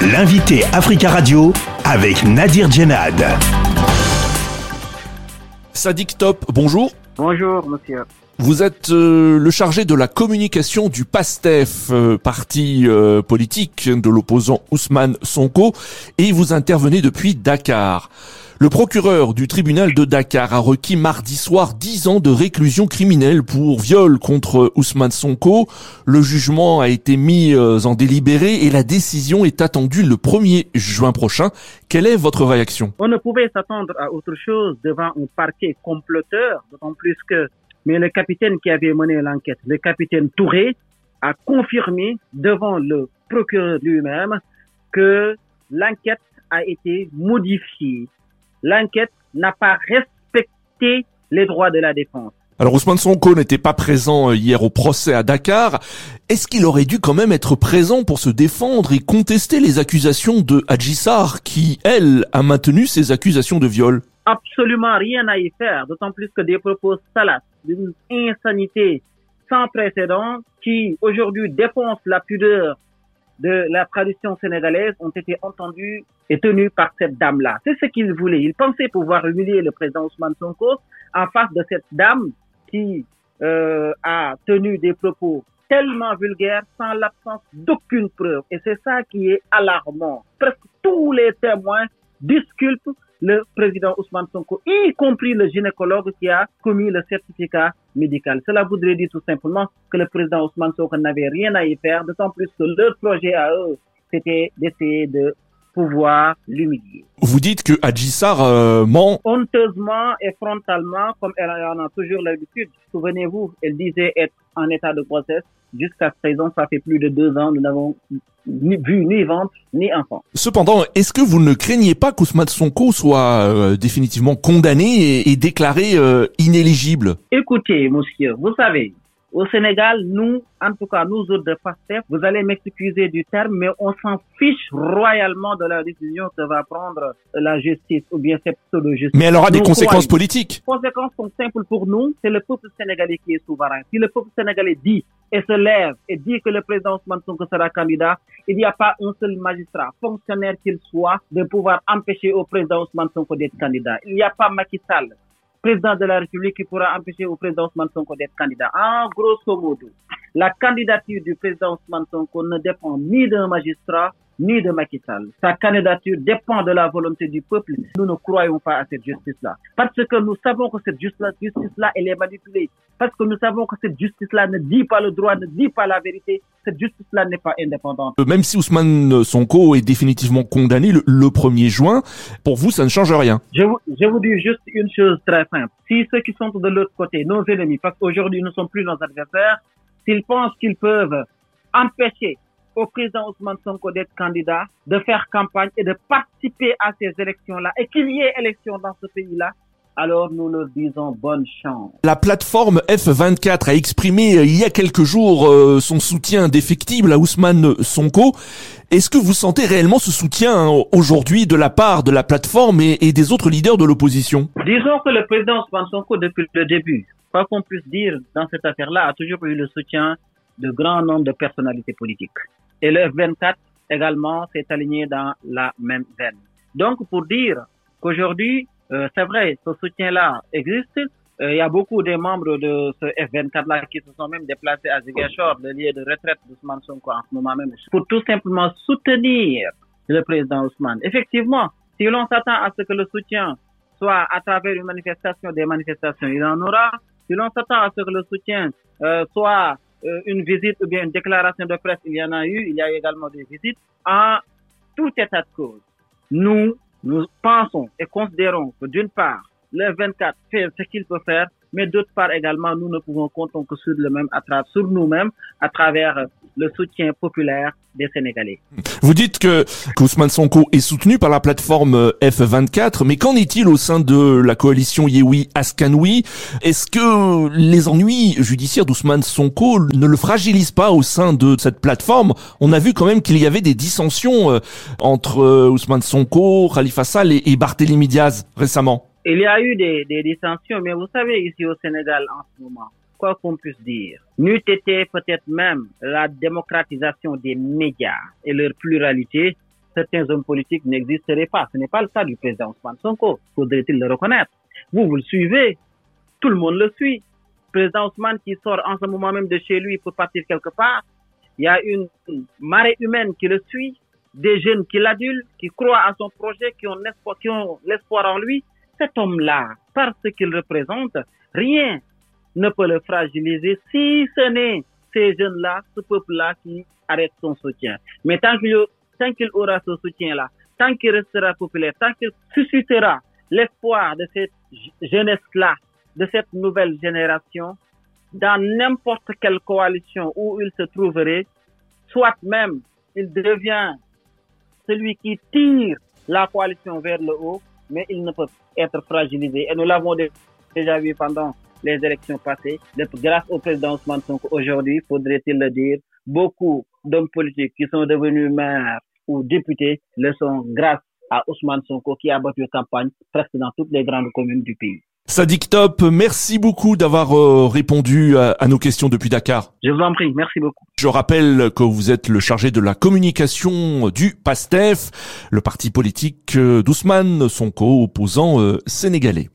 L'invité Africa Radio avec Nadir Djenad. Sadik Top, bonjour. Bonjour, monsieur. Vous êtes euh, le chargé de la communication du PASTEF, euh, parti euh, politique de l'opposant Ousmane Sonko, et vous intervenez depuis Dakar. Le procureur du tribunal de Dakar a requis mardi soir 10 ans de réclusion criminelle pour viol contre Ousmane Sonko. Le jugement a été mis en délibéré et la décision est attendue le 1er juin prochain. Quelle est votre réaction? On ne pouvait s'attendre à autre chose devant un parquet comploteur, d'autant plus que mais le capitaine qui avait mené l'enquête, le capitaine Touré, a confirmé devant le procureur lui-même que l'enquête a été modifiée l'enquête n'a pas respecté les droits de la défense. Alors Ousmane Sonko n'était pas présent euh, hier au procès à Dakar. Est-ce qu'il aurait dû quand même être présent pour se défendre et contester les accusations de Hadjissar qui, elle, a maintenu ses accusations de viol? Absolument rien à y faire, d'autant plus que des propos salaces, d'une insanité sans précédent qui aujourd'hui défonce la pudeur de la tradition sénégalaise ont été entendus et tenus par cette dame-là. C'est ce qu'il voulait. Il pensait pouvoir humilier le président Ousmane Sonko en face de cette dame qui euh, a tenu des propos tellement vulgaires sans l'absence d'aucune preuve. Et c'est ça qui est alarmant. Presque tous les témoins disculpent le président Ousmane Sonko, y compris le gynécologue qui a commis le certificat médical. Cela voudrait dire tout simplement que le président Ousmane Sonko n'avait rien à y faire, d'autant plus que leur projet à eux, c'était d'essayer de pouvoir l'humilier. Vous dites que Adjissar euh, ment Honteusement et frontalement, comme elle en a toujours l'habitude. Souvenez-vous, elle disait être en état de grossesse. Jusqu'à présent, ça fait plus de deux ans, nous n'avons ni vu ni vente ni enfant. Cependant, est-ce que vous ne craignez pas qu'Ousmane Sonko soit euh, définitivement condamné et, déclaré euh, inéligible? Écoutez, monsieur, vous savez, au Sénégal, nous, en tout cas nous autres de PASTEF, vous allez m'excuser du terme, mais on s'en fiche royalement de la décision que va prendre la justice ou bien cette pseudo-justice. Mais elle aura des conséquences politiques. Les conséquences sont simples pour nous, c'est le peuple sénégalais qui est souverain. Si le peuple sénégalais dit et se lève et dit que le président Ousmane sera candidat, il n'y a pas un seul magistrat, fonctionnaire qu'il soit, de pouvoir empêcher au président Ousmane Sonko d'être candidat. Il n'y a pas Macky Sall, président de la République qui pourra empêcher au président Ousmane Sonko d'être candidat. En grosso modo, la candidature du président Ousmane Sonko ne dépend ni d'un magistrat, ni de Macky Sall. Sa candidature dépend de la volonté du peuple. Nous ne croyons pas à cette justice-là. Parce que nous savons que cette justice-là, elle est manipulée. Parce que nous savons que cette justice-là ne dit pas le droit, ne dit pas la vérité. Cette justice-là n'est pas indépendante. Euh, même si Ousmane Sonko est définitivement condamné le, 1er juin, pour vous, ça ne change rien. Je vous, je vous dis juste une chose très simple. Si ceux qui sont de l'autre côté, nos ennemis, parce qu'aujourd'hui nous ne sommes plus nos adversaires, s'ils pensent qu'ils peuvent empêcher au président Ousmane Sonko d'être candidat, de faire campagne et de participer à ces élections-là et qu'il y ait élections dans ce pays-là, alors nous leur disons bonne chance. La plateforme F24 a exprimé euh, il y a quelques jours euh, son soutien indéfectible à Ousmane Sonko. Est-ce que vous sentez réellement ce soutien hein, aujourd'hui de la part de la plateforme et, des autres leaders de l'opposition? Disons que le président Ousmane Sonko, depuis le début, quoi qu'on puisse dire dans cette affaire-là, a toujours eu le soutien de grand nombre de personnalités politiques. Et le F24 également s'est aligné dans la même veine. Donc, pour dire qu'aujourd'hui, euh, c'est vrai, ce soutien-là existe. Euh, il y a beaucoup de membres de ce F24-là qui se sont même déplacés à Ziguinchor, le lieu de retraite d'Ousmane Sonko en ce moment même, pour tout simplement soutenir le président Ousmane. Effectivement, si l'on s'attend à ce que le soutien soit à travers une manifestation, des manifestations, il en aura. Si l'on s'attend à ce que le soutien euh, soit une visite ou bien une déclaration de presse, il y en a eu, il y a également des visites. En tout état de cause, nous, nous pensons et considérons que d'une part, le 24 fait ce qu'il peut faire, mais d'autre part également, nous ne pouvons compter que sur le même, à sur nous-mêmes, à travers le soutien populaire des Sénégalais. Vous dites que Ousmane Sonko est soutenu par la plateforme euh, F24, mais qu'en est-il au sein de la coalition Yewi Askanoui? Est-ce que les ennuis judiciaires d'Ousmane Sonko ne le fragilisent pas au sein de cette plateforme? On a vu quand même qu'il y avait des dissensions euh, entre euh, Ousmane Sonko, Khalifa Sall et Barthélémy Diaz récemment. Il y a eu des, des dissensions, mais vous savez, ici au Sénégal en ce moment, quoi qu'on puisse dire, n'eût été peut-être même la démocratisation des médias et leur pluralité, certains hommes politiques n'existeraient pas. Ce n'est pas le cas du président Ousmane Sonko, faudrait-il le reconnaître. Vous, vous le suivez, tout le monde le suit. Le président Ousmane qui sort en ce moment même de chez lui pour partir quelque part, il y a une marée humaine qui le suit, des jeunes qui l'adulent, qui croient à son projet, qui ont l'espoir, qui ont l'espoir en lui. Cet homme-là, par ce qu'il représente, rien ne peut le fragiliser si ce n'est ces jeunes-là, ce peuple-là qui arrête son soutien. Mais tant qu'il, aura ce soutien-là, tant qu'il restera populaire, tant qu'il suscitera l'espoir de cette jeunesse-là, de cette nouvelle génération, dans n'importe quelle coalition où il se trouverait, soit même il devient celui qui tire la coalition vers le haut, mais il ne peut être fragilisé. Et nous l'avons déjà vu pendant les élections passées. Grâce au président Ousmane Sonko aujourd'hui, faudrait-il le dire, beaucoup d'hommes politiques qui sont devenus maires ou députés le sont grâce à Ousmane Sonko qui a battu campagne presque dans toutes les grandes communes du pays. Sadik Top, merci beaucoup d'avoir euh, répondu à, nos questions depuis Dakar. Je vous en prie, merci beaucoup. Je rappelle que vous êtes le chargé de la communication du PASTEF, le parti politique euh, d'Ousmane Sonko, opposant euh, sénégalais.